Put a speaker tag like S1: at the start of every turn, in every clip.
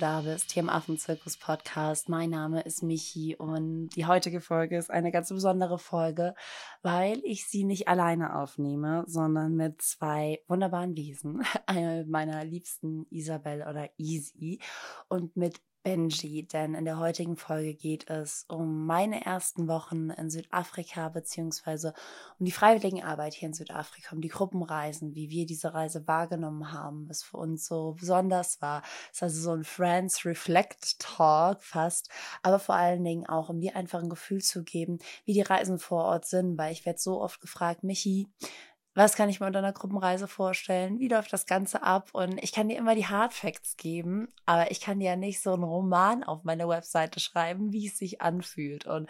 S1: da bist, hier im Affenzirkus Podcast. Mein Name ist Michi und die heutige Folge ist eine ganz besondere Folge, weil ich sie nicht alleine aufnehme, sondern mit zwei wunderbaren Wesen. Eine meiner liebsten Isabel oder Easy und mit Benji, denn in der heutigen Folge geht es um meine ersten Wochen in Südafrika beziehungsweise um die Freiwilligenarbeit hier in Südafrika, um die Gruppenreisen, wie wir diese Reise wahrgenommen haben, was für uns so besonders war. Es ist also so ein Friends Reflect Talk fast, aber vor allen Dingen auch, um dir einfach ein Gefühl zu geben, wie die Reisen vor Ort sind, weil ich werde so oft gefragt, Michi, was kann ich mir unter einer Gruppenreise vorstellen? Wie läuft das Ganze ab? Und ich kann dir immer die Hard Facts geben, aber ich kann dir ja nicht so einen Roman auf meine Webseite schreiben, wie es sich anfühlt. Und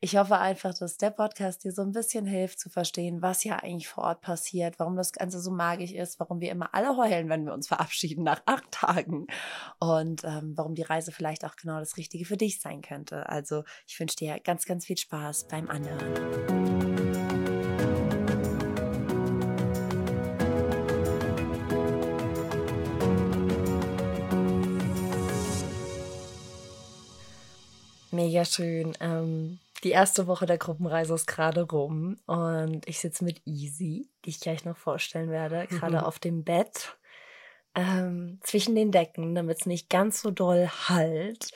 S1: ich hoffe einfach, dass der Podcast dir so ein bisschen hilft zu verstehen, was ja eigentlich vor Ort passiert, warum das Ganze so magisch ist, warum wir immer alle heulen, wenn wir uns verabschieden nach acht Tagen und ähm, warum die Reise vielleicht auch genau das Richtige für dich sein könnte. Also ich wünsche dir ganz, ganz viel Spaß beim Anhören. Mega schön. Ähm, die erste Woche der Gruppenreise ist gerade rum und ich sitze mit Easy, die ich gleich noch vorstellen werde, gerade mhm. auf dem Bett ähm, zwischen den Decken, damit es nicht ganz so doll halt.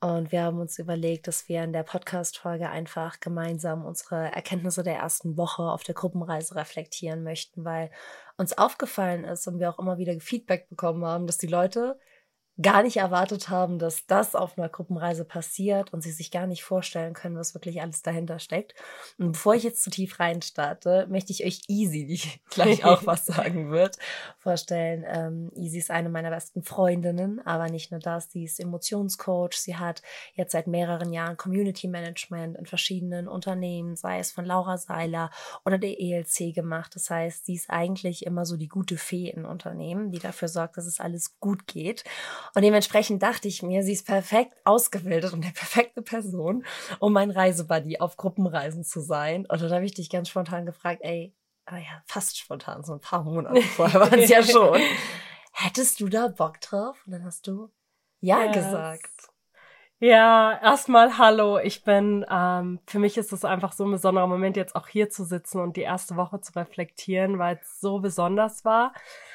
S1: Und wir haben uns überlegt, dass wir in der Podcast-Folge einfach gemeinsam unsere Erkenntnisse der ersten Woche auf der Gruppenreise reflektieren möchten, weil uns aufgefallen ist und wir auch immer wieder Feedback bekommen haben, dass die Leute gar nicht erwartet haben, dass das auf einer Gruppenreise passiert und sie sich gar nicht vorstellen können, was wirklich alles dahinter steckt. Und bevor ich jetzt zu tief rein starte, möchte ich euch Easy, die gleich auch was sagen wird, vorstellen. Ähm, Easy ist eine meiner besten Freundinnen, aber nicht nur das, sie ist Emotionscoach. Sie hat jetzt seit mehreren Jahren Community Management in verschiedenen Unternehmen, sei es von Laura Seiler oder der ELC gemacht. Das heißt, sie ist eigentlich immer so die gute Fee in Unternehmen, die dafür sorgt, dass es alles gut geht. Und dementsprechend dachte ich mir, sie ist perfekt ausgebildet und der perfekte Person, um mein Reisebuddy auf Gruppenreisen zu sein. Und dann habe ich dich ganz spontan gefragt, ey, ah ja, fast spontan, so ein paar Monate vorher waren es ja schon. Hättest du da Bock drauf? Und dann hast du ja yes. gesagt.
S2: Ja, erstmal hallo. Ich bin, ähm, für mich ist es einfach so ein besonderer Moment, jetzt auch hier zu sitzen und die erste Woche zu reflektieren, weil es so besonders war.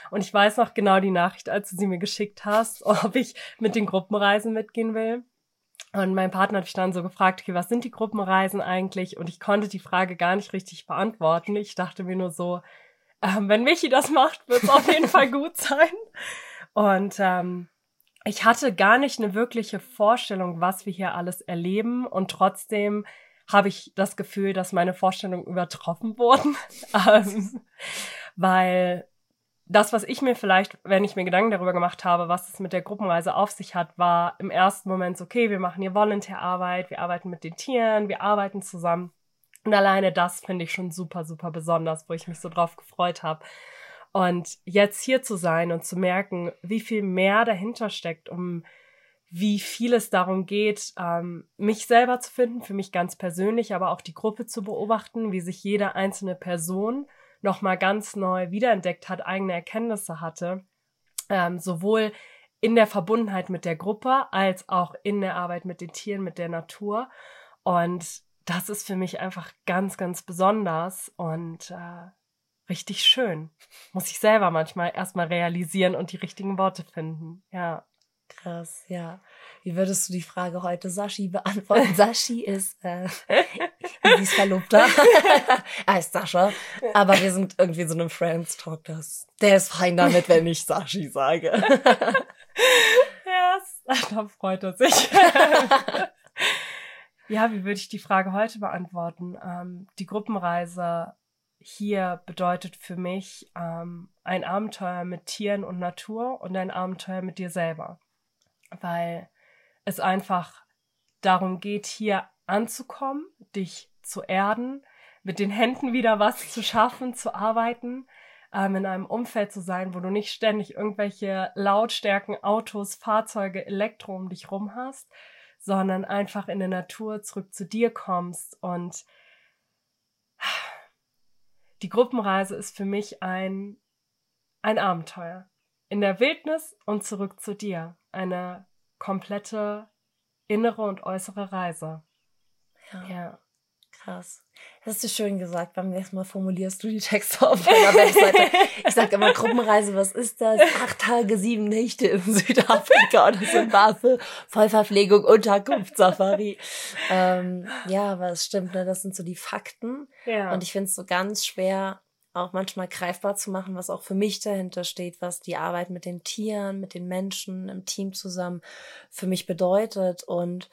S2: Und ich weiß noch genau die Nachricht, als du sie mir geschickt hast, ob ich mit den Gruppenreisen mitgehen will. Und mein Partner hat mich dann so gefragt, okay, was sind die Gruppenreisen eigentlich? Und ich konnte die Frage gar nicht richtig beantworten. Ich dachte mir nur so, ähm, wenn Michi das macht, wird es auf jeden Fall gut sein. Und ähm, ich hatte gar nicht eine wirkliche Vorstellung, was wir hier alles erleben und trotzdem habe ich das Gefühl, dass meine Vorstellungen übertroffen wurden, ähm, weil das, was ich mir vielleicht, wenn ich mir Gedanken darüber gemacht habe, was es mit der Gruppenreise auf sich hat, war im ersten Moment so, okay, wir machen hier Volunteerarbeit, wir arbeiten mit den Tieren, wir arbeiten zusammen. Und alleine das finde ich schon super, super besonders, wo ich mich so drauf gefreut habe. Und jetzt hier zu sein und zu merken, wie viel mehr dahinter steckt, um wie viel es darum geht, ähm, mich selber zu finden, für mich ganz persönlich, aber auch die Gruppe zu beobachten, wie sich jede einzelne Person nochmal ganz neu wiederentdeckt hat, eigene Erkenntnisse hatte, ähm, sowohl in der Verbundenheit mit der Gruppe als auch in der Arbeit mit den Tieren, mit der Natur. Und das ist für mich einfach ganz, ganz besonders und äh, richtig schön. Muss ich selber manchmal erstmal realisieren und die richtigen Worte finden. Ja.
S1: Krass, ja. Wie würdest du die Frage heute Sashi beantworten? Sashi ist, äh, ist Verlobter. er ist Sascha. Aber wir sind irgendwie so einem Friends Talk, das, der ist fein damit, wenn ich Sashi sage.
S2: ja, da freut er sich. ja, wie würde ich die Frage heute beantworten? Ähm, die Gruppenreise hier bedeutet für mich ähm, ein Abenteuer mit Tieren und Natur und ein Abenteuer mit dir selber. Weil es einfach darum geht, hier anzukommen, dich zu erden, mit den Händen wieder was zu schaffen, zu arbeiten, ähm, in einem Umfeld zu sein, wo du nicht ständig irgendwelche Lautstärken, Autos, Fahrzeuge, Elektro um dich rum hast, sondern einfach in der Natur zurück zu dir kommst und die Gruppenreise ist für mich ein, ein Abenteuer. In der Wildnis und zurück zu dir. Eine komplette innere und äußere Reise.
S1: Ja. ja. Krass. Das hast du schön gesagt. Beim nächsten Mal formulierst du die Texte auf deiner Webseite. Ich sage immer Gruppenreise, was ist das? Acht Tage, sieben Nächte in Südafrika oder Zimbabwe. Vollverpflegung, Unterkunft, Safari. Ähm, ja, aber es stimmt, ne? das sind so die Fakten. Ja. Und ich finde es so ganz schwer, auch manchmal greifbar zu machen, was auch für mich dahinter steht, was die Arbeit mit den Tieren, mit den Menschen im Team zusammen für mich bedeutet. Und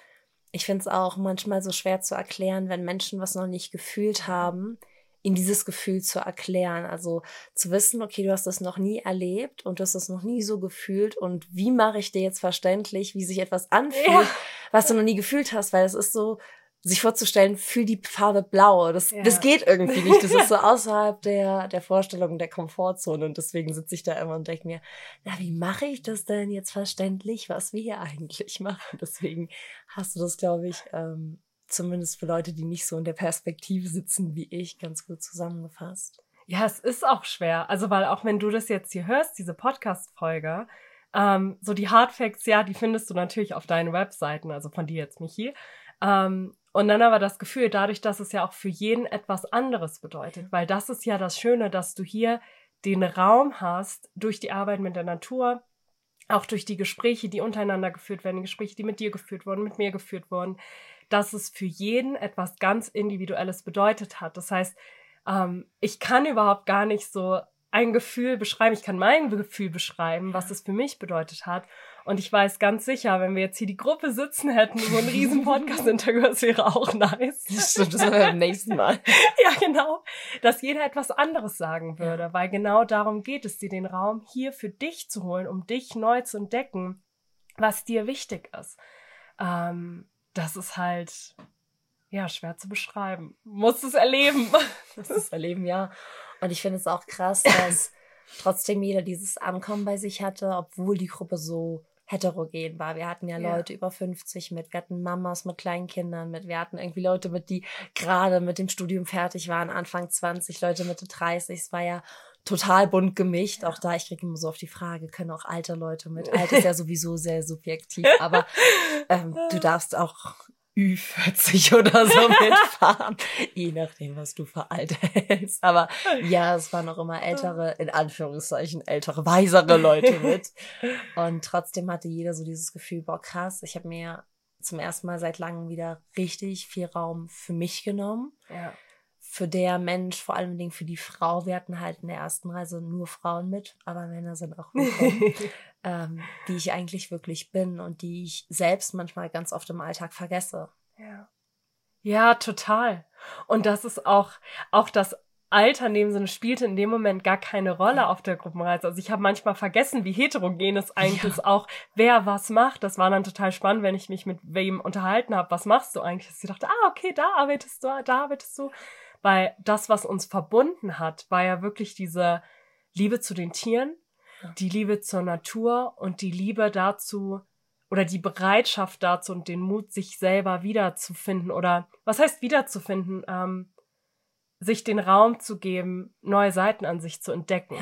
S1: ich finde es auch manchmal so schwer zu erklären, wenn Menschen was noch nicht gefühlt haben, ihnen dieses Gefühl zu erklären. Also zu wissen, okay, du hast das noch nie erlebt und du hast das noch nie so gefühlt und wie mache ich dir jetzt verständlich, wie sich etwas anfühlt, ja. was du noch nie gefühlt hast, weil es ist so, sich vorzustellen, fühl die Farbe blau. Das, ja. das geht irgendwie nicht. Das ist so außerhalb der, der Vorstellung der Komfortzone. Und deswegen sitze ich da immer und denke mir, na, wie mache ich das denn jetzt verständlich, was wir hier eigentlich machen? Deswegen hast du das, glaube ich, ähm, zumindest für Leute, die nicht so in der Perspektive sitzen wie ich, ganz gut zusammengefasst.
S2: Ja, es ist auch schwer. Also, weil auch wenn du das jetzt hier hörst, diese Podcast-Folge, ähm, so die Hardfacts, ja, die findest du natürlich auf deinen Webseiten, also von dir jetzt, Michi. Ähm, und dann aber das Gefühl, dadurch, dass es ja auch für jeden etwas anderes bedeutet, weil das ist ja das Schöne, dass du hier den Raum hast, durch die Arbeit mit der Natur, auch durch die Gespräche, die untereinander geführt werden, die Gespräche, die mit dir geführt wurden, mit mir geführt wurden, dass es für jeden etwas ganz Individuelles bedeutet hat. Das heißt, ähm, ich kann überhaupt gar nicht so ein Gefühl beschreiben, ich kann mein Gefühl beschreiben, was es für mich bedeutet hat. Und ich weiß ganz sicher, wenn wir jetzt hier die Gruppe sitzen hätten, so ein riesen Podcast-Interview, das wäre auch nice.
S1: Das stimmt, das wir beim nächsten Mal.
S2: ja, genau. Dass jeder etwas anderes sagen würde, ja. weil genau darum geht es, dir den Raum hier für dich zu holen, um dich neu zu entdecken, was dir wichtig ist. Ähm, das ist halt, ja, schwer zu beschreiben. Muss es erleben.
S1: Muss es erleben, ja. Und ich finde es auch krass, dass trotzdem jeder dieses Ankommen bei sich hatte, obwohl die Gruppe so heterogen war. Wir hatten ja, ja, Leute über 50 mit, wir hatten Mamas mit kleinen Kindern mit, wir hatten irgendwie Leute mit, die gerade mit dem Studium fertig waren, Anfang 20, Leute Mitte 30. Es war ja total bunt gemischt. Auch da, ich kriege immer so auf die Frage, können auch alte Leute mit. Alt ist ja sowieso sehr subjektiv, aber ähm, du darfst auch Ü40 oder so mitfahren, je nachdem, was du für alt hältst. Aber ja, es waren noch immer ältere, in Anführungszeichen, ältere, weisere Leute mit. Und trotzdem hatte jeder so dieses Gefühl, boah, krass, ich habe mir zum ersten Mal seit langem wieder richtig viel Raum für mich genommen. Ja für der Mensch, vor allem Dingen für die Frau. Wir hatten halt in der ersten Reise nur Frauen mit, aber Männer sind auch willkommen, ähm, die ich eigentlich wirklich bin und die ich selbst manchmal ganz oft im Alltag vergesse.
S2: Ja. Ja, total. Und das ist auch, auch das Alter in dem Sinne spielte in dem Moment gar keine Rolle auf der Gruppenreise. Also ich habe manchmal vergessen, wie heterogen es eigentlich ja. ist, auch wer was macht. Das war dann total spannend, wenn ich mich mit wem unterhalten habe. Was machst du eigentlich? Dass ich dachte, ah, okay, da arbeitest du, da arbeitest du. Weil das, was uns verbunden hat, war ja wirklich diese Liebe zu den Tieren, die Liebe zur Natur und die Liebe dazu oder die Bereitschaft dazu und den Mut, sich selber wiederzufinden oder was heißt wiederzufinden, ähm, sich den Raum zu geben, neue Seiten an sich zu entdecken.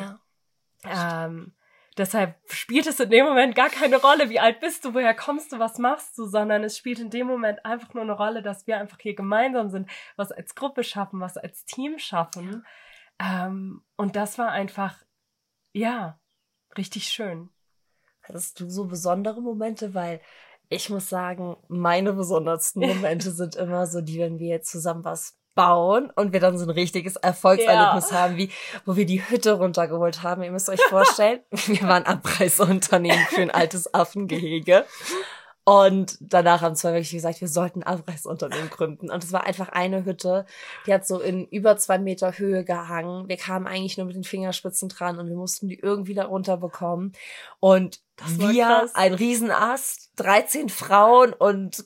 S2: Ja. Ähm, Deshalb spielt es in dem Moment gar keine Rolle, wie alt bist du, woher kommst du, was machst du, sondern es spielt in dem Moment einfach nur eine Rolle, dass wir einfach hier gemeinsam sind, was als Gruppe schaffen, was als Team schaffen. Ähm, und das war einfach, ja, richtig schön.
S1: Hattest du so besondere Momente, weil ich muss sagen, meine besondersten Momente sind immer so die, wenn wir jetzt zusammen was bauen und wir dann so ein richtiges Erfolgserlebnis ja. haben, wie wo wir die Hütte runtergeholt haben. Ihr müsst euch vorstellen, wir waren Abreißunternehmen für ein altes Affengehege. Und danach haben zwei wirklich gesagt, wir sollten Abreißunternehmen gründen. Und es war einfach eine Hütte, die hat so in über zwei Meter Höhe gehangen. Wir kamen eigentlich nur mit den Fingerspitzen dran und wir mussten die irgendwie da runterbekommen. Und wir, krass. ein Riesenast, 13 Frauen und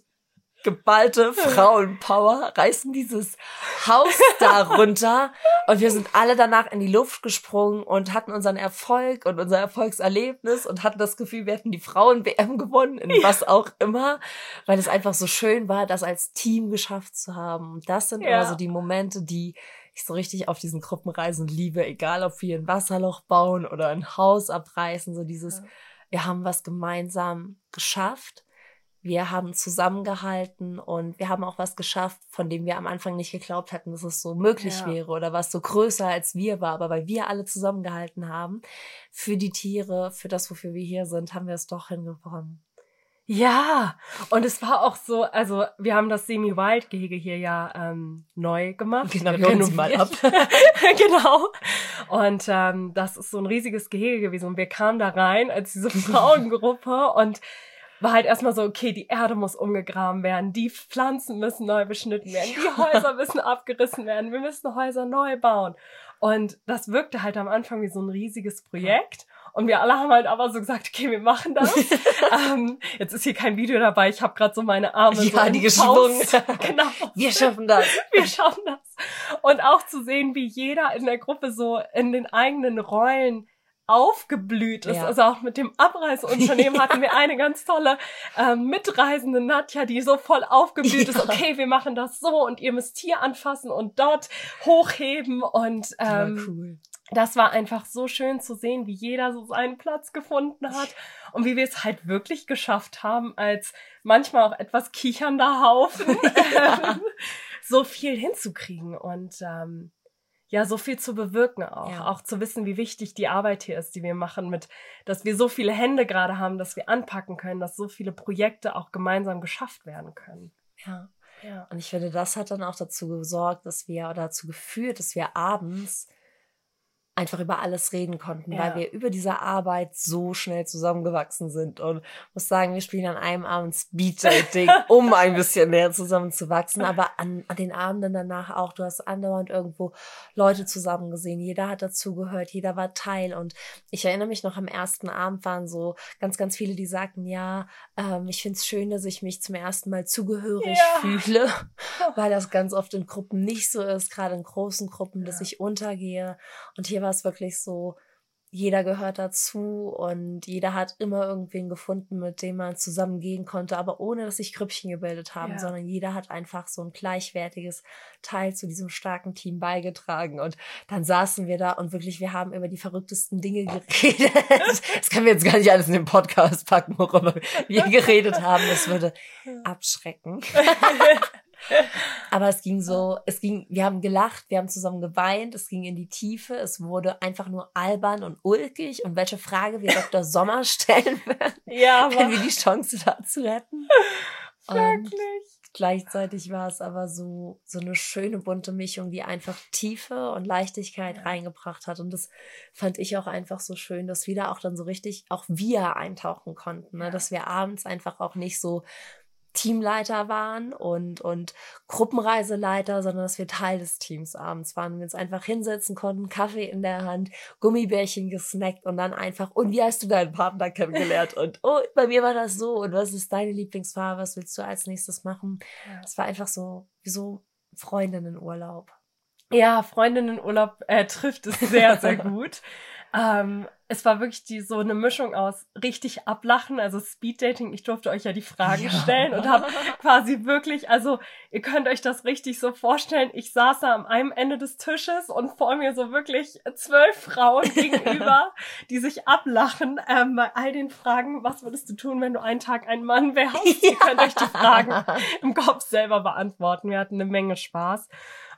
S1: geballte Frauenpower reißen dieses Haus da runter und wir sind alle danach in die Luft gesprungen und hatten unseren Erfolg und unser Erfolgserlebnis und hatten das Gefühl, wir hätten die Frauen-WM gewonnen, in was auch immer, weil es einfach so schön war, das als Team geschafft zu haben. Und das sind ja. immer so die Momente, die ich so richtig auf diesen Gruppenreisen liebe, egal ob wir ein Wasserloch bauen oder ein Haus abreißen, so dieses, wir haben was gemeinsam geschafft wir haben zusammengehalten und wir haben auch was geschafft, von dem wir am Anfang nicht geglaubt hatten, dass es so möglich ja. wäre oder was so größer als wir war. Aber weil wir alle zusammengehalten haben, für die Tiere, für das, wofür wir hier sind, haben wir es doch hingekommen.
S2: Ja, und es war auch so, also wir haben das Semi-Wild-Gehege hier ja ähm, neu gemacht. Genau, wir holen mal ab. genau. Und ähm, das ist so ein riesiges Gehege gewesen. Und wir kamen da rein als diese Frauengruppe und war halt erstmal so, okay, die Erde muss umgegraben werden, die Pflanzen müssen neu beschnitten werden, die Häuser müssen abgerissen werden, wir müssen Häuser neu bauen. Und das wirkte halt am Anfang wie so ein riesiges Projekt. Und wir alle haben halt aber so gesagt, okay, wir machen das. ähm, jetzt ist hier kein Video dabei, ich habe gerade so meine Arme ja, so die geschwungen. genau. Wir schaffen das. Wir schaffen das. Und auch zu sehen, wie jeder in der Gruppe so in den eigenen Rollen aufgeblüht ist. Ja. Also auch mit dem Abreißunternehmen hatten wir eine ganz tolle ähm, mitreisende Nadja, die so voll aufgeblüht ja. ist. Okay, wir machen das so und ihr müsst hier anfassen und dort hochheben und ähm, cool. das war einfach so schön zu sehen, wie jeder so seinen Platz gefunden hat und wie wir es halt wirklich geschafft haben, als manchmal auch etwas kichernder Haufen ja. so viel hinzukriegen und ähm, ja so viel zu bewirken auch. Ja. Auch zu wissen, wie wichtig die Arbeit hier ist, die wir machen, mit, dass wir so viele Hände gerade haben, dass wir anpacken können, dass so viele Projekte auch gemeinsam geschafft werden können.
S1: Ja. Ja. Und ich finde, das hat dann auch dazu gesorgt, dass wir oder dazu geführt, dass wir abends einfach über alles reden konnten, ja. weil wir über diese Arbeit so schnell zusammengewachsen sind und muss sagen, wir spielen an einem Abend Speed Dating, um ein bisschen mehr zusammenzuwachsen, aber an, an den Abenden danach auch, du hast andauernd irgendwo Leute zusammen gesehen, jeder hat dazugehört, jeder war Teil und ich erinnere mich noch am ersten Abend waren so ganz, ganz viele, die sagten, ja, ähm, ich finde es schön, dass ich mich zum ersten Mal zugehörig ja. fühle, weil das ganz oft in Gruppen nicht so ist, gerade in großen Gruppen, dass ich untergehe und hier war es wirklich so, jeder gehört dazu und jeder hat immer irgendwen gefunden, mit dem man zusammen gehen konnte, aber ohne dass sich Grüppchen gebildet haben, ja. sondern jeder hat einfach so ein gleichwertiges Teil zu diesem starken Team beigetragen. Und dann saßen wir da und wirklich, wir haben über die verrücktesten Dinge geredet. das können wir jetzt gar nicht alles in den Podcast packen, worüber wir geredet haben. Das würde abschrecken. Aber es ging so, es ging, wir haben gelacht, wir haben zusammen geweint, es ging in die Tiefe, es wurde einfach nur albern und ulkig und welche Frage wir Dr. Sommer stellen werden, ja, wenn wir die Chance dazu hätten. Wirklich. gleichzeitig war es aber so, so eine schöne bunte Mischung, die einfach Tiefe und Leichtigkeit ja. reingebracht hat. Und das fand ich auch einfach so schön, dass wir da auch dann so richtig, auch wir eintauchen konnten, ne? dass wir abends einfach auch nicht so Teamleiter waren und, und Gruppenreiseleiter, sondern dass wir Teil des Teams abends waren. Wir uns einfach hinsetzen konnten, Kaffee in der Hand, Gummibärchen gesnackt und dann einfach, und wie hast du deinen Partner kennengelernt? Und oh, bei mir war das so. Und was ist deine Lieblingsfarbe? Was willst du als nächstes machen? Es war einfach so, wie so Freundinnenurlaub.
S2: Ja, Freundinnenurlaub äh, trifft es sehr, sehr gut. Ähm, es war wirklich die so eine Mischung aus richtig ablachen, also Speeddating. Ich durfte euch ja die Fragen ja. stellen und habe quasi wirklich, also ihr könnt euch das richtig so vorstellen. Ich saß da am einem Ende des Tisches und vor mir so wirklich zwölf Frauen gegenüber, die sich ablachen ähm, bei all den Fragen. Was würdest du tun, wenn du einen Tag ein Mann wärst? Ja. Ihr könnt euch die Fragen im Kopf selber beantworten. Wir hatten eine Menge Spaß.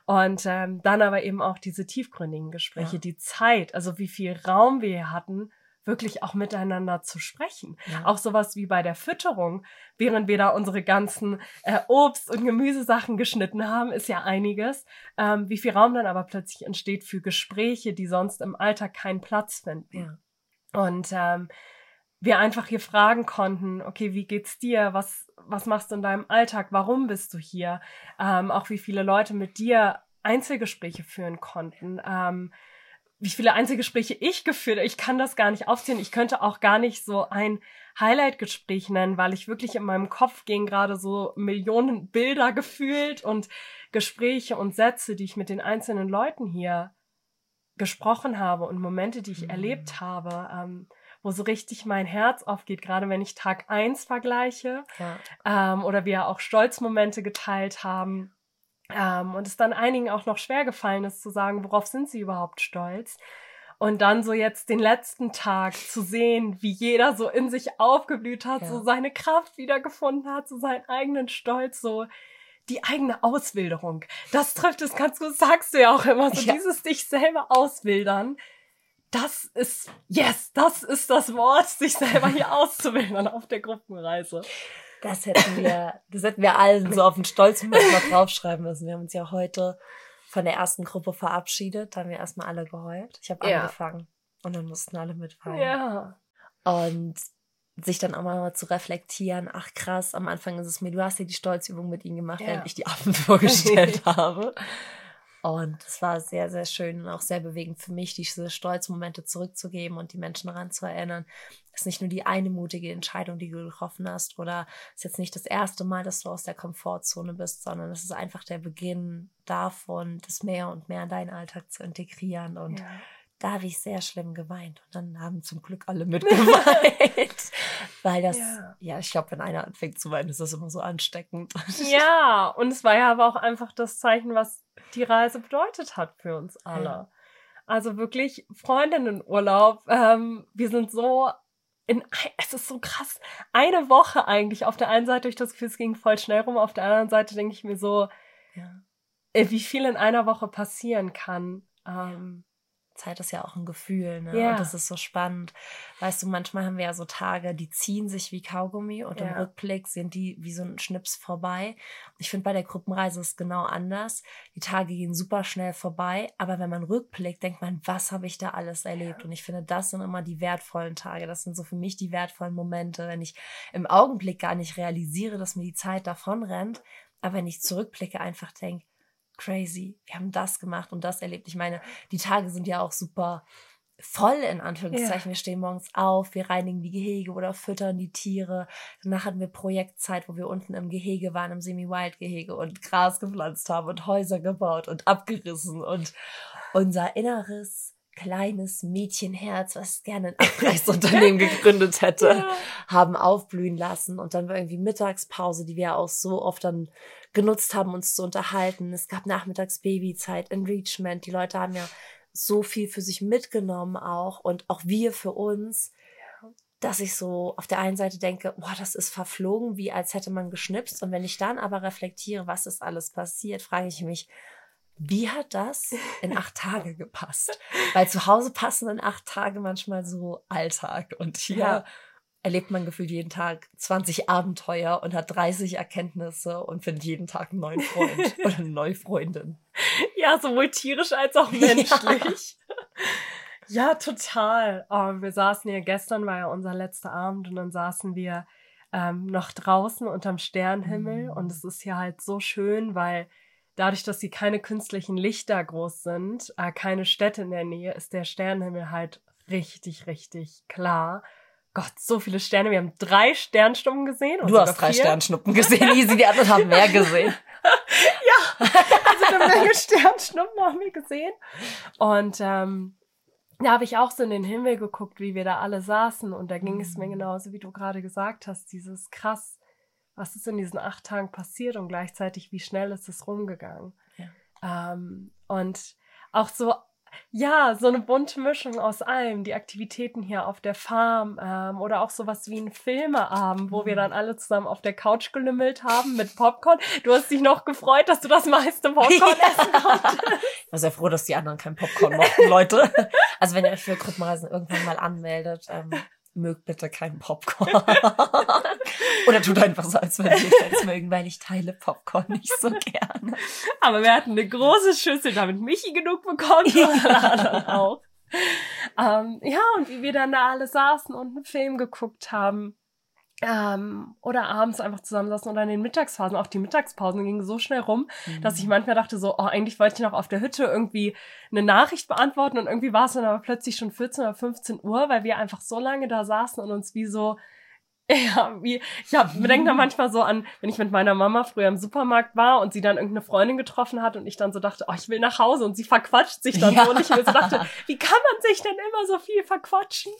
S2: Und ähm, dann aber eben auch diese tiefgründigen Gespräche, ja. die Zeit, also wie viel Raum wir hatten, wirklich auch miteinander zu sprechen. Ja. Auch sowas wie bei der Fütterung, während wir da unsere ganzen äh, Obst- und Gemüsesachen geschnitten haben, ist ja einiges. Ähm, wie viel Raum dann aber plötzlich entsteht für Gespräche, die sonst im Alltag keinen Platz finden. Ja. Und ähm, wir einfach hier fragen konnten, okay, wie geht's dir? Was, was machst du in deinem Alltag? Warum bist du hier? Ähm, auch wie viele Leute mit dir Einzelgespräche führen konnten. Ähm, wie viele Einzelgespräche ich geführt habe. Ich kann das gar nicht aufzählen. Ich könnte auch gar nicht so ein Highlight-Gespräch nennen, weil ich wirklich in meinem Kopf gehen gerade so Millionen Bilder gefühlt und Gespräche und Sätze, die ich mit den einzelnen Leuten hier gesprochen habe und Momente, die ich mhm. erlebt habe. Ähm, wo so richtig mein Herz aufgeht, gerade wenn ich Tag eins vergleiche ja. ähm, oder wir auch Stolzmomente geteilt haben. Ähm, und es dann einigen auch noch schwer gefallen ist zu sagen, worauf sind sie überhaupt stolz. Und dann so jetzt den letzten Tag zu sehen, wie jeder so in sich aufgeblüht hat, ja. so seine Kraft wiedergefunden hat, so seinen eigenen Stolz, so die eigene Auswilderung. Das trifft es ganz gut, sagst du ja auch immer, so ja. dieses dich selber auswildern. Das ist, yes, das ist das Wort, sich selber hier auszuwildern auf der Gruppenreise.
S1: Das hätten wir, das hätten wir allen so auf den Stolz mal draufschreiben müssen. Wir haben uns ja heute von der ersten Gruppe verabschiedet. Da haben wir erstmal alle geheult. Ich habe ja. angefangen. Und dann mussten alle mitfallen. Ja. Und sich dann auch mal zu reflektieren, ach krass, am Anfang ist es mir, du hast ja die Stolzübung mit ihnen gemacht, ja. während ich die Affen vorgestellt habe. Und es war sehr, sehr schön und auch sehr bewegend für mich, diese Stolzmomente zurückzugeben und die Menschen daran zu erinnern. Es ist nicht nur die eine mutige Entscheidung, die du getroffen hast, oder es ist jetzt nicht das erste Mal, dass du aus der Komfortzone bist, sondern es ist einfach der Beginn davon, das mehr und mehr in deinen Alltag zu integrieren. Und ja da habe ich sehr schlimm geweint. Und dann haben zum Glück alle mitgeweint. Weil das, ja, ja ich glaube, wenn einer anfängt zu weinen, ist das immer so ansteckend.
S2: Ja, und es war ja aber auch einfach das Zeichen, was die Reise bedeutet hat für uns alle. Ja. Also wirklich Freundinnenurlaub. Ähm, wir sind so in, es ist so krass. Eine Woche eigentlich. Auf der einen Seite durch das Gefühl, es ging voll schnell rum. Auf der anderen Seite denke ich mir so, ja. Äh, wie viel in einer Woche passieren kann. Ähm,
S1: Zeit ist ja auch ein Gefühl, ne? Ja. Und das ist so spannend. Weißt du, manchmal haben wir ja so Tage, die ziehen sich wie Kaugummi und ja. im Rückblick sind die wie so ein Schnips vorbei. Ich finde, bei der Gruppenreise ist es genau anders. Die Tage gehen super schnell vorbei, aber wenn man rückblickt, denkt man, was habe ich da alles erlebt? Ja. Und ich finde, das sind immer die wertvollen Tage. Das sind so für mich die wertvollen Momente, wenn ich im Augenblick gar nicht realisiere, dass mir die Zeit davon rennt, aber wenn ich zurückblicke, einfach denke, crazy, wir haben das gemacht und das erlebt. Ich meine, die Tage sind ja auch super voll in Anführungszeichen. Ja. Wir stehen morgens auf, wir reinigen die Gehege oder füttern die Tiere. Danach hatten wir Projektzeit, wo wir unten im Gehege waren, im Semi-Wild-Gehege und Gras gepflanzt haben und Häuser gebaut und abgerissen und unser inneres kleines Mädchenherz, was gerne ein Abreißunternehmen gegründet hätte, ja. haben aufblühen lassen. Und dann war irgendwie Mittagspause, die wir auch so oft dann genutzt haben, uns zu unterhalten. Es gab nachmittags Babyzeit, Enrichment. Die Leute haben ja so viel für sich mitgenommen auch und auch wir für uns, dass ich so auf der einen Seite denke, boah, das ist verflogen, wie als hätte man geschnipst. Und wenn ich dann aber reflektiere, was ist alles passiert, frage ich mich, wie hat das in acht Tage gepasst? Weil zu Hause passen in acht Tage manchmal so Alltag und hier ja. erlebt man gefühlt jeden Tag 20 Abenteuer und hat 30 Erkenntnisse und findet jeden Tag einen neuen Freund oder eine neue Freundin.
S2: Ja, sowohl tierisch als auch menschlich. Ja, ja total. Oh, wir saßen ja gestern, war ja unser letzter Abend und dann saßen wir ähm, noch draußen unterm Sternenhimmel mhm. und es ist ja halt so schön, weil dadurch, dass sie keine künstlichen Lichter groß sind, äh, keine Städte in der Nähe, ist der Sternenhimmel halt richtig, richtig klar. Gott, so viele Sterne. Wir haben drei Sternschnuppen gesehen.
S1: du hast drei vier. Sternschnuppen gesehen, Easy. Die anderen haben mehr gesehen.
S2: ja, also eine Menge Sternschnuppen haben wir gesehen. Und ähm, da habe ich auch so in den Himmel geguckt, wie wir da alle saßen. Und da ging es mir mhm. genauso, wie du gerade gesagt hast, dieses krass was ist in diesen acht Tagen passiert und gleichzeitig, wie schnell ist es rumgegangen. Ja. Ähm, und auch so, ja, so eine bunte Mischung aus allem. Die Aktivitäten hier auf der Farm ähm, oder auch sowas wie ein Filmeabend, wo wir mhm. dann alle zusammen auf der Couch gelümmelt haben mit Popcorn. Du hast dich noch gefreut, dass du das meiste Popcorn ja. essen konntest.
S1: Ich war sehr froh, dass die anderen kein Popcorn mochten, Leute. Also wenn ihr euch für Gruppenreisen irgendwann mal anmeldet, ähm, mögt bitte keinen Popcorn. Oder tut einfach so, als wenn wir es mögen, weil ich teile Popcorn nicht so gerne.
S2: Aber wir hatten eine große Schüssel, damit Michi genug bekommen ja. und auch. Ähm, ja, und wie wir dann da alle saßen und einen Film geguckt haben ähm, oder abends einfach zusammensaßen oder in den Mittagsphasen. Auch die Mittagspausen gingen so schnell rum, mhm. dass ich manchmal dachte so, oh, eigentlich wollte ich noch auf der Hütte irgendwie eine Nachricht beantworten und irgendwie war es dann aber plötzlich schon 14 oder 15 Uhr, weil wir einfach so lange da saßen und uns wie so Ja, wie, ich hab, denke da manchmal so an, wenn ich mit meiner Mama früher im Supermarkt war und sie dann irgendeine Freundin getroffen hat und ich dann so dachte, oh, ich will nach Hause und sie verquatscht sich dann ja. so und ich mir so dachte, wie kann man sich denn immer so viel verquatschen?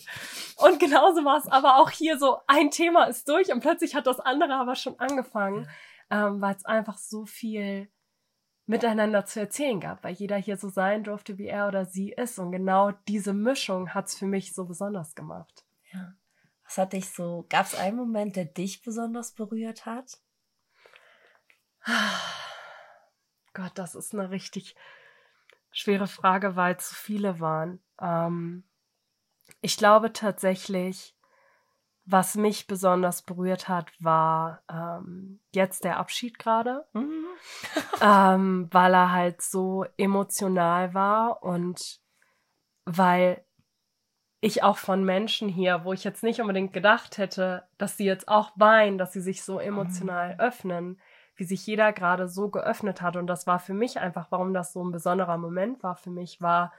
S2: Und genauso war es aber auch hier so, ein Thema ist durch und plötzlich hat das andere aber schon angefangen, ähm, weil es einfach so viel miteinander zu erzählen gab, weil jeder hier so sein durfte, wie er oder sie ist. Und genau diese Mischung hat's für mich so besonders gemacht.
S1: Ja. Was hat dich so, gab es einen Moment, der dich besonders berührt hat?
S2: Gott, das ist eine richtig schwere Frage, weil zu viele waren. Ähm, ich glaube tatsächlich, was mich besonders berührt hat, war ähm, jetzt der Abschied gerade, mhm. ähm, weil er halt so emotional war und weil ich auch von Menschen hier, wo ich jetzt nicht unbedingt gedacht hätte, dass sie jetzt auch weinen, dass sie sich so emotional mhm. öffnen, wie sich jeder gerade so geöffnet hat. Und das war für mich einfach, warum das so ein besonderer Moment war für mich, war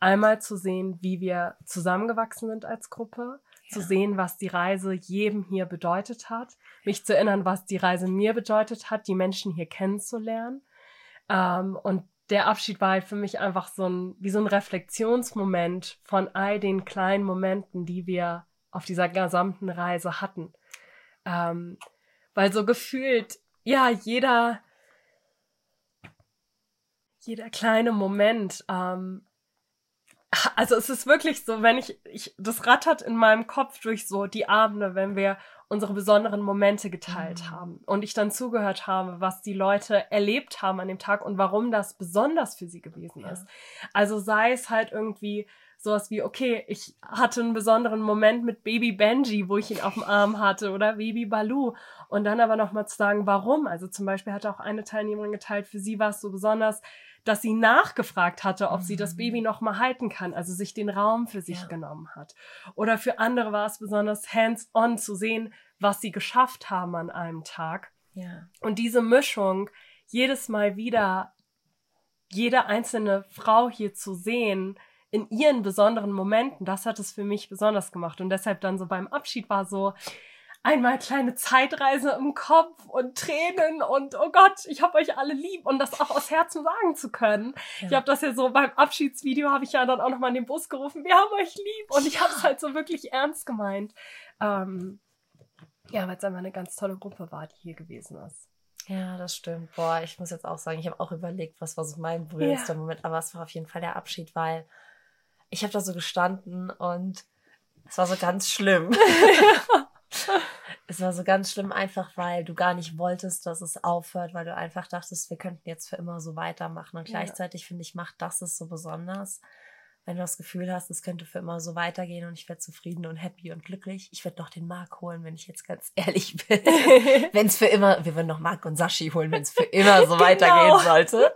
S2: einmal zu sehen, wie wir zusammengewachsen sind als Gruppe, ja. zu sehen, was die Reise jedem hier bedeutet hat, mich zu erinnern, was die Reise mir bedeutet hat, die Menschen hier kennenzulernen. Ähm, und der Abschied war halt für mich einfach so ein, wie so ein Reflexionsmoment von all den kleinen Momenten, die wir auf dieser gesamten Reise hatten. Ähm, weil so gefühlt ja, jeder, jeder kleine Moment, ähm, also es ist wirklich so, wenn ich, ich, das rattert in meinem Kopf durch so die Abende, wenn wir unsere besonderen Momente geteilt mhm. haben und ich dann zugehört habe, was die Leute erlebt haben an dem Tag und warum das besonders für sie gewesen ist. Also sei es halt irgendwie sowas wie, okay, ich hatte einen besonderen Moment mit Baby Benji, wo ich ihn auf dem Arm hatte oder Baby Balu. Und dann aber nochmal zu sagen, warum. Also zum Beispiel hatte auch eine Teilnehmerin geteilt, für sie war es so besonders, dass sie nachgefragt hatte, ob sie das mhm. Baby noch mal halten kann, also sich den Raum für sich ja. genommen hat. Oder für andere war es besonders hands-on zu sehen, was sie geschafft haben an einem Tag. Ja. Und diese Mischung jedes Mal wieder jede einzelne Frau hier zu sehen, in ihren besonderen Momenten, das hat es für mich besonders gemacht. Und deshalb dann so beim Abschied war so einmal kleine Zeitreise im Kopf und Tränen und oh Gott, ich hab euch alle lieb und das auch aus Herzen sagen zu können. Ja. Ich habe das ja so beim Abschiedsvideo habe ich ja dann auch noch mal in den Bus gerufen, wir haben euch lieb und ich habe es halt so wirklich ernst gemeint. Ähm, ja, weil es einfach eine ganz tolle Gruppe war, die hier gewesen ist.
S1: Ja, das stimmt. Boah, ich muss jetzt auch sagen, ich habe auch überlegt, was war so mein berührendster ja. Moment, aber es war auf jeden Fall der Abschied, weil ich habe da so gestanden und es war so ganz schlimm. es war so ganz schlimm, einfach weil du gar nicht wolltest, dass es aufhört, weil du einfach dachtest, wir könnten jetzt für immer so weitermachen. Und gleichzeitig finde ich, macht das es so besonders, wenn du das Gefühl hast, es könnte für immer so weitergehen und ich werde zufrieden und happy und glücklich. Ich werde noch den Mark holen, wenn ich jetzt ganz ehrlich bin. wenn es für immer, wir würden noch Mark und Sashi holen, wenn es für immer so genau. weitergehen sollte.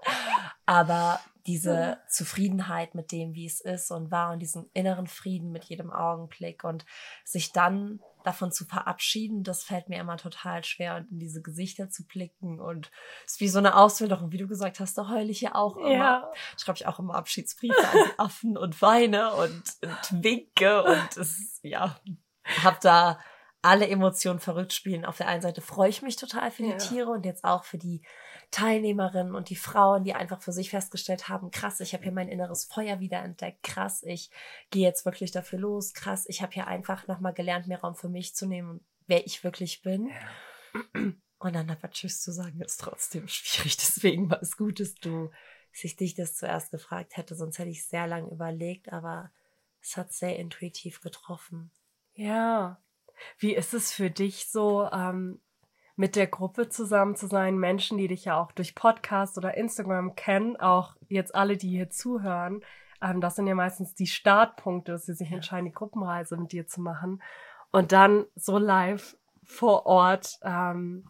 S1: Aber diese Zufriedenheit mit dem, wie es ist und war und diesen inneren Frieden mit jedem Augenblick und sich dann davon zu verabschieden, das fällt mir immer total schwer und in diese Gesichter zu blicken und es ist wie so eine Ausbildung, wie du gesagt hast, da heule ich ja auch immer. Ja. Schreibe ich auch immer Abschiedsbriefe an die Affen und weine und, und winke und es, ja, hab da alle Emotionen verrückt spielen. Auf der einen Seite freue ich mich total für die ja. Tiere und jetzt auch für die Teilnehmerinnen und die Frauen, die einfach für sich festgestellt haben, krass, ich habe hier mein inneres Feuer wieder entdeckt, krass, ich gehe jetzt wirklich dafür los, krass, ich habe hier einfach nochmal gelernt, mehr Raum für mich zu nehmen, wer ich wirklich bin. Und dann aber Tschüss zu sagen, ist trotzdem schwierig. Deswegen war es gut, dass du sich dich das zuerst gefragt hätte, sonst hätte ich sehr lange überlegt, aber es hat sehr intuitiv getroffen.
S2: Ja. Wie ist es für dich so, ähm, mit der Gruppe zusammen zu sein, Menschen, die dich ja auch durch Podcast oder Instagram kennen, auch jetzt alle, die hier zuhören, ähm, das sind ja meistens die Startpunkte, dass sie sich entscheiden, die Gruppenreise mit dir zu machen. Und dann so live vor Ort ähm,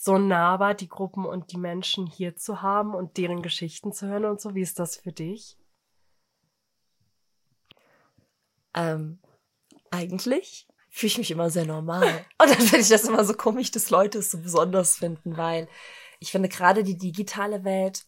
S2: so nahbar die Gruppen und die Menschen hier zu haben und deren Geschichten zu hören und so. Wie ist das für dich?
S1: Ähm, eigentlich fühle ich mich immer sehr normal. Und dann finde ich das immer so komisch, dass Leute es so besonders finden, weil ich finde gerade die digitale Welt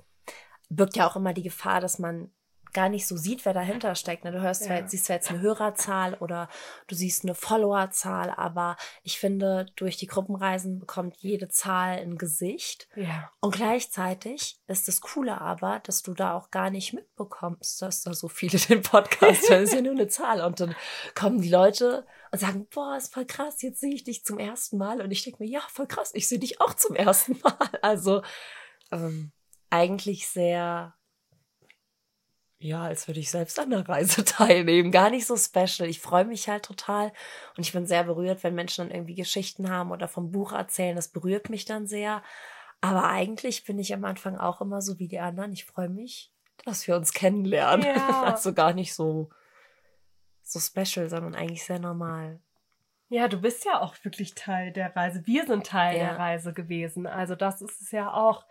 S1: birgt ja auch immer die Gefahr, dass man gar nicht so sieht, wer dahinter steckt. Ne? Du hörst zwar, siehst zwar jetzt eine Hörerzahl oder du siehst eine Followerzahl, aber ich finde, durch die Gruppenreisen bekommt jede Zahl ein Gesicht. Ja. Und gleichzeitig ist das Coole aber, dass du da auch gar nicht mitbekommst, dass da so viele den Podcast hören. Das ist ja nur eine Zahl. Und dann kommen die Leute und sagen, boah, ist voll krass, jetzt sehe ich dich zum ersten Mal. Und ich denke mir, ja, voll krass, ich sehe dich auch zum ersten Mal. Also, ähm, eigentlich sehr, ja, als würde ich selbst an der Reise teilnehmen. Gar nicht so special. Ich freue mich halt total und ich bin sehr berührt, wenn Menschen dann irgendwie Geschichten haben oder vom Buch erzählen. Das berührt mich dann sehr. Aber eigentlich bin ich am Anfang auch immer so wie die anderen. Ich freue mich, dass wir uns kennenlernen. Ja. Also gar nicht so, so special, sondern eigentlich sehr normal.
S2: Ja, du bist ja auch wirklich Teil der Reise. Wir sind Teil ja. der Reise gewesen. Also das ist es ja auch.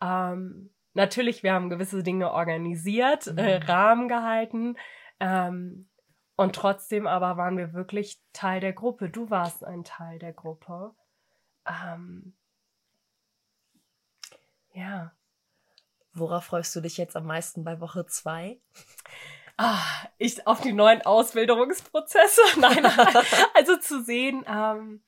S2: Ähm, natürlich, wir haben gewisse Dinge organisiert, äh, mhm. äh, Rahmen gehalten. Ähm, und trotzdem aber waren wir wirklich Teil der Gruppe. Du warst ein Teil der Gruppe. Ähm, ja.
S1: Worauf freust du dich jetzt am meisten bei Woche zwei?
S2: Ah, ich auf die neuen Ausbildungsprozesse. Nein, also zu sehen, ähm,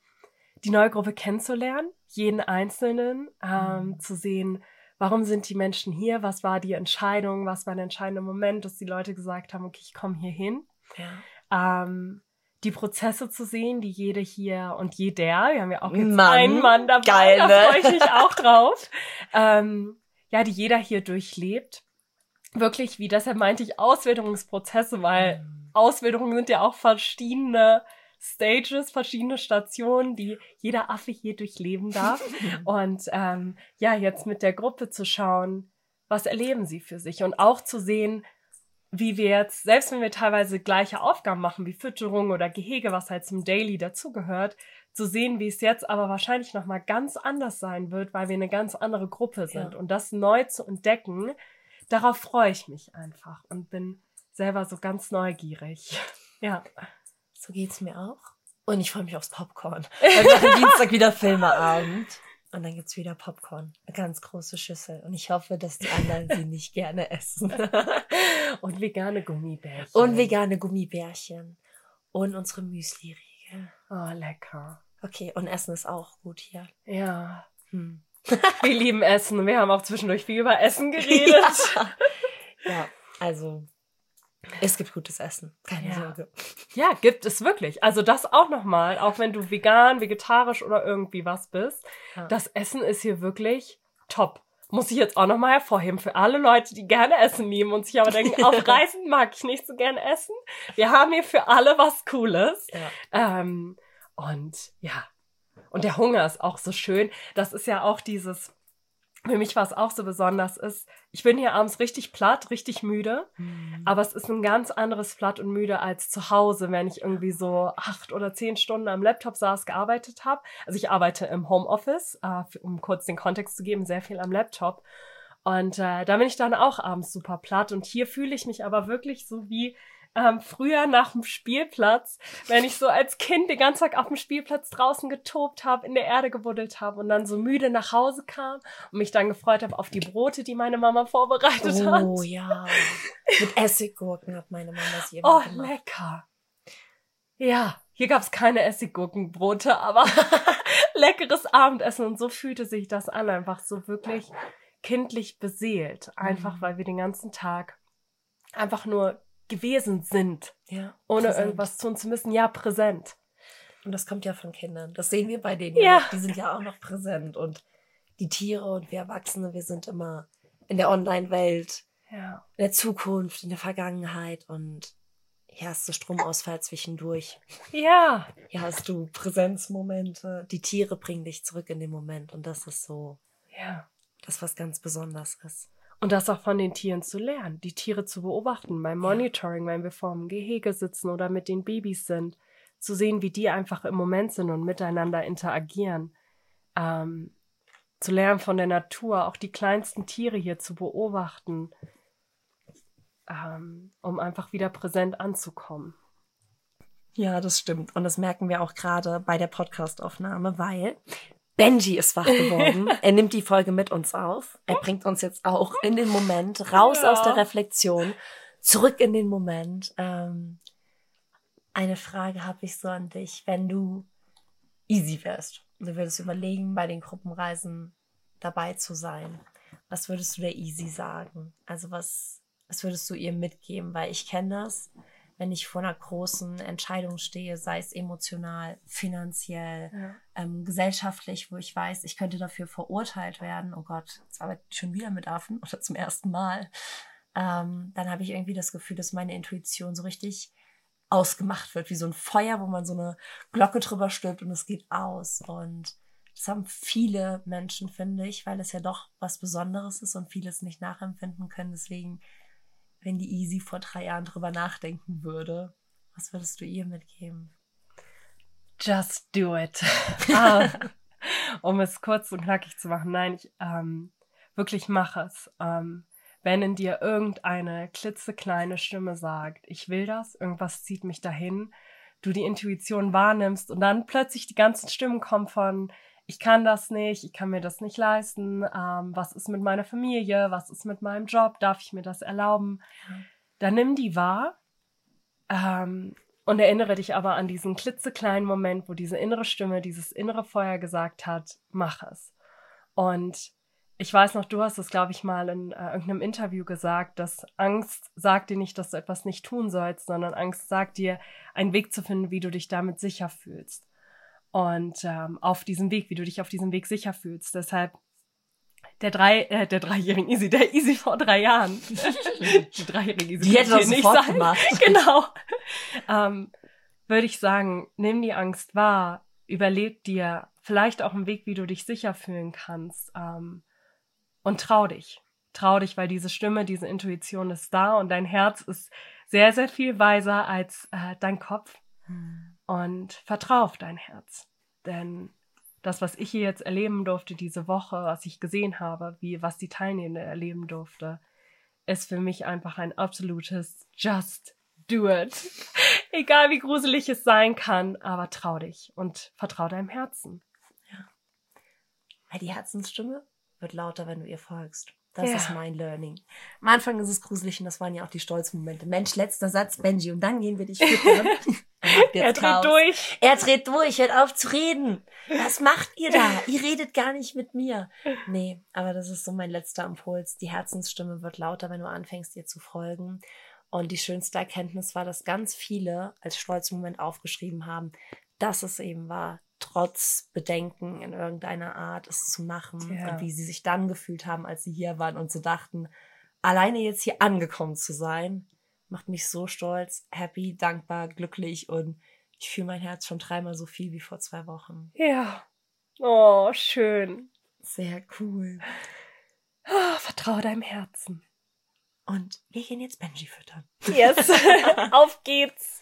S2: die neue Gruppe kennenzulernen, jeden Einzelnen, ähm, mhm. zu sehen, warum sind die Menschen hier, was war die Entscheidung, was war der entscheidende Moment, dass die Leute gesagt haben, okay, ich komme hier hin. Ja. Ähm, die Prozesse zu sehen, die jede hier und jeder, wir haben ja auch jetzt Mann, einen Mann dabei, geil, ne? da freue ich mich auch drauf, ähm, ja, die jeder hier durchlebt. Wirklich, wie deshalb meinte ich Auswilderungsprozesse, weil mhm. Auswilderungen sind ja auch verschiedene Stages, verschiedene Stationen, die jeder Affe hier durchleben darf. und ähm, ja, jetzt mit der Gruppe zu schauen, was erleben sie für sich und auch zu sehen, wie wir jetzt, selbst wenn wir teilweise gleiche Aufgaben machen, wie Fütterung oder Gehege, was halt zum Daily dazugehört, zu sehen, wie es jetzt aber wahrscheinlich nochmal ganz anders sein wird, weil wir eine ganz andere Gruppe sind. Ja. Und das neu zu entdecken, darauf freue ich mich einfach und bin selber so ganz neugierig. ja.
S1: So geht's mir auch. Und ich freue mich aufs Popcorn. Wir machen Dienstag wieder Filmeabend. Und dann gibt's wieder Popcorn. Eine ganz große Schüssel. Und ich hoffe, dass die anderen sie nicht gerne essen.
S2: Und vegane Gummibärchen.
S1: Und vegane Gummibärchen. Und unsere Müsli-Riegel.
S2: Oh, lecker.
S1: Okay, und Essen ist auch gut hier.
S2: Ja. Hm. Wir lieben Essen. Wir haben auch zwischendurch viel über Essen geredet.
S1: Ja, ja also es gibt gutes Essen, keine
S2: ja.
S1: Sorge.
S2: Ja, gibt es wirklich. Also das auch nochmal, auch wenn du vegan, vegetarisch oder irgendwie was bist. Ja. Das Essen ist hier wirklich top. Muss ich jetzt auch nochmal hervorheben für alle Leute, die gerne Essen lieben und sich aber denken, auf Reisen mag ich nicht so gerne essen. Wir haben hier für alle was Cooles. Ja. Ähm, und ja, und der Hunger ist auch so schön. Das ist ja auch dieses für mich war es auch so besonders ist, ich bin hier abends richtig platt, richtig müde, mhm. aber es ist ein ganz anderes platt und müde als zu Hause, wenn ich irgendwie so acht oder zehn Stunden am Laptop saß, gearbeitet habe. Also ich arbeite im Homeoffice, äh, um kurz den Kontext zu geben, sehr viel am Laptop. Und äh, da bin ich dann auch abends super platt. Und hier fühle ich mich aber wirklich so wie ähm, früher nach dem Spielplatz, wenn ich so als Kind den ganzen Tag auf dem Spielplatz draußen getobt habe, in der Erde gebuddelt habe und dann so müde nach Hause kam und mich dann gefreut habe auf die Brote, die meine Mama vorbereitet
S1: oh,
S2: hat.
S1: Oh ja, mit Essiggurken hat meine Mama sie
S2: immer Oh, gemacht. lecker. Ja, hier gab's keine Essiggurkenbrote, aber leckeres Abendessen und so fühlte sich das an, einfach so wirklich kindlich beseelt, einfach mhm. weil wir den ganzen Tag einfach nur gewesen sind, ja, ohne präsent. irgendwas tun zu müssen. Ja, präsent.
S1: Und das kommt ja von Kindern. Das sehen wir bei denen ja. Noch. Die sind ja auch noch präsent. Und die Tiere und wir Erwachsene, wir sind immer in der Online-Welt, ja. in der Zukunft, in der Vergangenheit und hier hast du Stromausfall zwischendurch.
S2: Ja.
S1: Hier hast du Präsenzmomente. Die Tiere bringen dich zurück in den Moment und das ist so.
S2: Ja.
S1: Das, was ganz besonders ist.
S2: Und das auch von den Tieren zu lernen, die Tiere zu beobachten, beim Monitoring, wenn wir vor dem Gehege sitzen oder mit den Babys sind, zu sehen, wie die einfach im Moment sind und miteinander interagieren. Ähm, zu lernen von der Natur, auch die kleinsten Tiere hier zu beobachten, ähm, um einfach wieder präsent anzukommen.
S1: Ja, das stimmt. Und das merken wir auch gerade bei der Podcastaufnahme, weil Benji ist wach geworden. er nimmt die Folge mit uns auf. Er bringt uns jetzt auch in den Moment, raus ja. aus der Reflexion, zurück in den Moment. Ähm, eine Frage habe ich so an dich. Wenn du easy wärst, du würdest überlegen, bei den Gruppenreisen dabei zu sein, was würdest du der easy sagen? Also was, was würdest du ihr mitgeben? Weil ich kenne das wenn ich vor einer großen Entscheidung stehe, sei es emotional, finanziell, ja. ähm, gesellschaftlich, wo ich weiß, ich könnte dafür verurteilt werden. Oh Gott, jetzt arbeite ich schon wieder mit Affen oder zum ersten Mal. Ähm, dann habe ich irgendwie das Gefühl, dass meine Intuition so richtig ausgemacht wird, wie so ein Feuer, wo man so eine Glocke drüber stülpt und es geht aus. Und das haben viele Menschen, finde ich, weil es ja doch was Besonderes ist und vieles nicht nachempfinden können. Deswegen wenn die Easy vor drei Jahren drüber nachdenken würde, was würdest du ihr mitgeben?
S2: Just do it. ah, um es kurz und knackig zu machen. Nein, ich ähm, wirklich mach es. Ähm, wenn in dir irgendeine klitzekleine Stimme sagt, ich will das, irgendwas zieht mich dahin, du die Intuition wahrnimmst und dann plötzlich die ganzen Stimmen kommen von, ich kann das nicht, ich kann mir das nicht leisten, ähm, was ist mit meiner Familie, was ist mit meinem Job, darf ich mir das erlauben? Dann nimm die wahr ähm, und erinnere dich aber an diesen klitzekleinen Moment, wo diese innere Stimme, dieses innere Feuer gesagt hat, mach es. Und ich weiß noch, du hast es, glaube ich, mal in äh, irgendeinem Interview gesagt, dass Angst sagt dir nicht, dass du etwas nicht tun sollst, sondern Angst sagt dir, einen Weg zu finden, wie du dich damit sicher fühlst und ähm, auf diesem Weg, wie du dich auf diesem Weg sicher fühlst. Deshalb der drei, äh, der dreijährigen Easy, der Easy vor drei Jahren.
S1: Die dreijährige Easy. Die hätte das nicht sein. gemacht.
S2: Genau. Ähm, würde ich sagen, nimm die Angst wahr, überleg dir vielleicht auch einen Weg, wie du dich sicher fühlen kannst ähm, und trau dich. Trau dich, weil diese Stimme, diese Intuition ist da und dein Herz ist sehr, sehr viel weiser als äh, dein Kopf. Hm und vertrau auf dein Herz. Denn das, was ich hier jetzt erleben durfte diese Woche, was ich gesehen habe, wie was die Teilnehmende erleben durfte, ist für mich einfach ein absolutes Just do it. Egal wie gruselig es sein kann, aber trau dich und vertrau deinem Herzen.
S1: Ja. Die Herzensstimme wird lauter, wenn du ihr folgst. Das ja. ist mein Learning. Am Anfang ist es gruselig und das waren ja auch die Stolzmomente. Mensch, letzter Satz, Benji, und dann gehen wir dich füttern.
S2: er dreht Chaos. durch.
S1: Er dreht durch, hört auf zu reden. Was macht ihr da? ihr redet gar nicht mit mir. Nee, aber das ist so mein letzter Impuls. Die Herzensstimme wird lauter, wenn du anfängst, ihr zu folgen. Und die schönste Erkenntnis war, dass ganz viele als Stolzmoment aufgeschrieben haben, dass es eben war trotz Bedenken in irgendeiner Art es zu machen ja. und wie sie sich dann gefühlt haben, als sie hier waren und so dachten, alleine jetzt hier angekommen zu sein, macht mich so stolz, happy, dankbar, glücklich und ich fühle mein Herz schon dreimal so viel wie vor zwei Wochen.
S2: Ja. Oh, schön.
S1: Sehr cool.
S2: Oh, vertraue deinem Herzen.
S1: Und wir gehen jetzt Benji füttern.
S2: Yes. Auf geht's.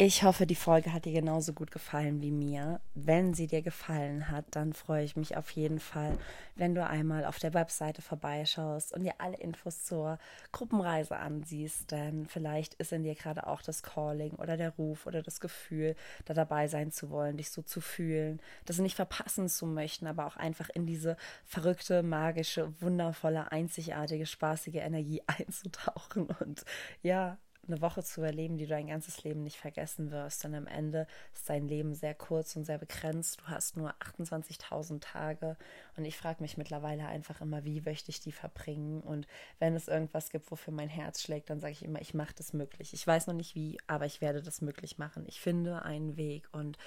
S1: Ich hoffe, die Folge hat dir genauso gut gefallen wie mir. Wenn sie dir gefallen hat, dann freue ich mich auf jeden Fall, wenn du einmal auf der Webseite vorbeischaust und dir alle Infos zur Gruppenreise ansiehst. Denn vielleicht ist in dir gerade auch das Calling oder der Ruf oder das Gefühl, da dabei sein zu wollen, dich so zu fühlen, das nicht verpassen zu möchten, aber auch einfach in diese verrückte, magische, wundervolle, einzigartige, spaßige Energie einzutauchen und ja, eine Woche zu erleben, die du dein ganzes Leben nicht vergessen wirst. Denn am Ende ist dein Leben sehr kurz und sehr begrenzt. Du hast nur 28.000 Tage. Und ich frage mich mittlerweile einfach immer, wie möchte ich die verbringen? Und wenn es irgendwas gibt, wofür mein Herz schlägt, dann sage ich immer, ich mache das möglich. Ich weiß noch nicht wie, aber ich werde das möglich machen. Ich finde einen Weg und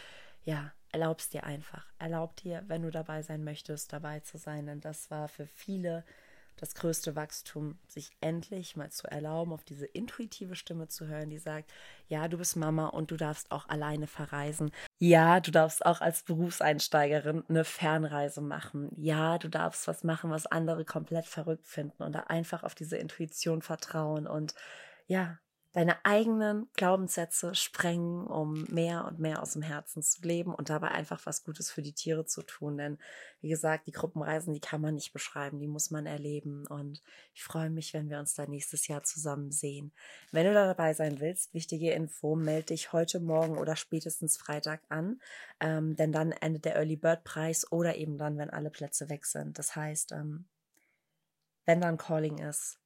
S1: ja, erlaub's dir einfach. Erlaub dir, wenn du dabei sein möchtest, dabei zu sein. Denn das war für viele das größte Wachstum, sich endlich mal zu erlauben, auf diese intuitive Stimme zu hören, die sagt, ja, du bist Mama und du darfst auch alleine verreisen. Ja, du darfst auch als Berufseinsteigerin eine Fernreise machen. Ja, du darfst was machen, was andere komplett verrückt finden und da einfach auf diese Intuition vertrauen und ja, deine eigenen Glaubenssätze sprengen, um mehr und mehr aus dem Herzen zu leben und dabei einfach was Gutes für die Tiere zu tun. Denn wie gesagt, die Gruppenreisen, die kann man nicht beschreiben, die muss man erleben. Und ich freue mich, wenn wir uns da nächstes Jahr zusammen sehen. Wenn du da dabei sein willst, wichtige Info, melde dich heute Morgen oder spätestens Freitag an, ähm, denn dann endet der Early Bird Preis oder eben dann, wenn alle Plätze weg sind. Das heißt, ähm, wenn dann Calling ist,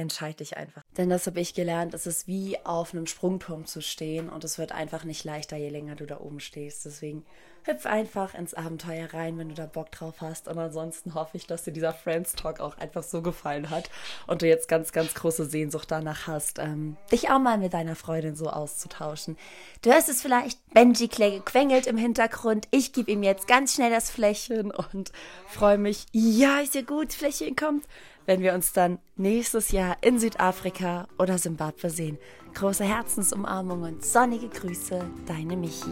S1: entscheide dich einfach. Denn das habe ich gelernt, es ist wie auf einem Sprungturm zu stehen und es wird einfach nicht leichter, je länger du da oben stehst. Deswegen hüpf einfach ins Abenteuer rein, wenn du da Bock drauf hast. Und ansonsten hoffe ich, dass dir dieser Friends Talk auch einfach so gefallen hat und du jetzt ganz, ganz große Sehnsucht danach hast, ähm, dich auch mal mit deiner Freundin so auszutauschen. Du hörst es vielleicht, Benji quengelt im Hintergrund. Ich gebe ihm jetzt ganz schnell das Fläschchen und freue mich. Ja, ist ja gut, Fläschchen kommt wenn wir uns dann nächstes Jahr in Südafrika oder Simbabwe sehen. Große Herzensumarmung und sonnige Grüße, deine Michi.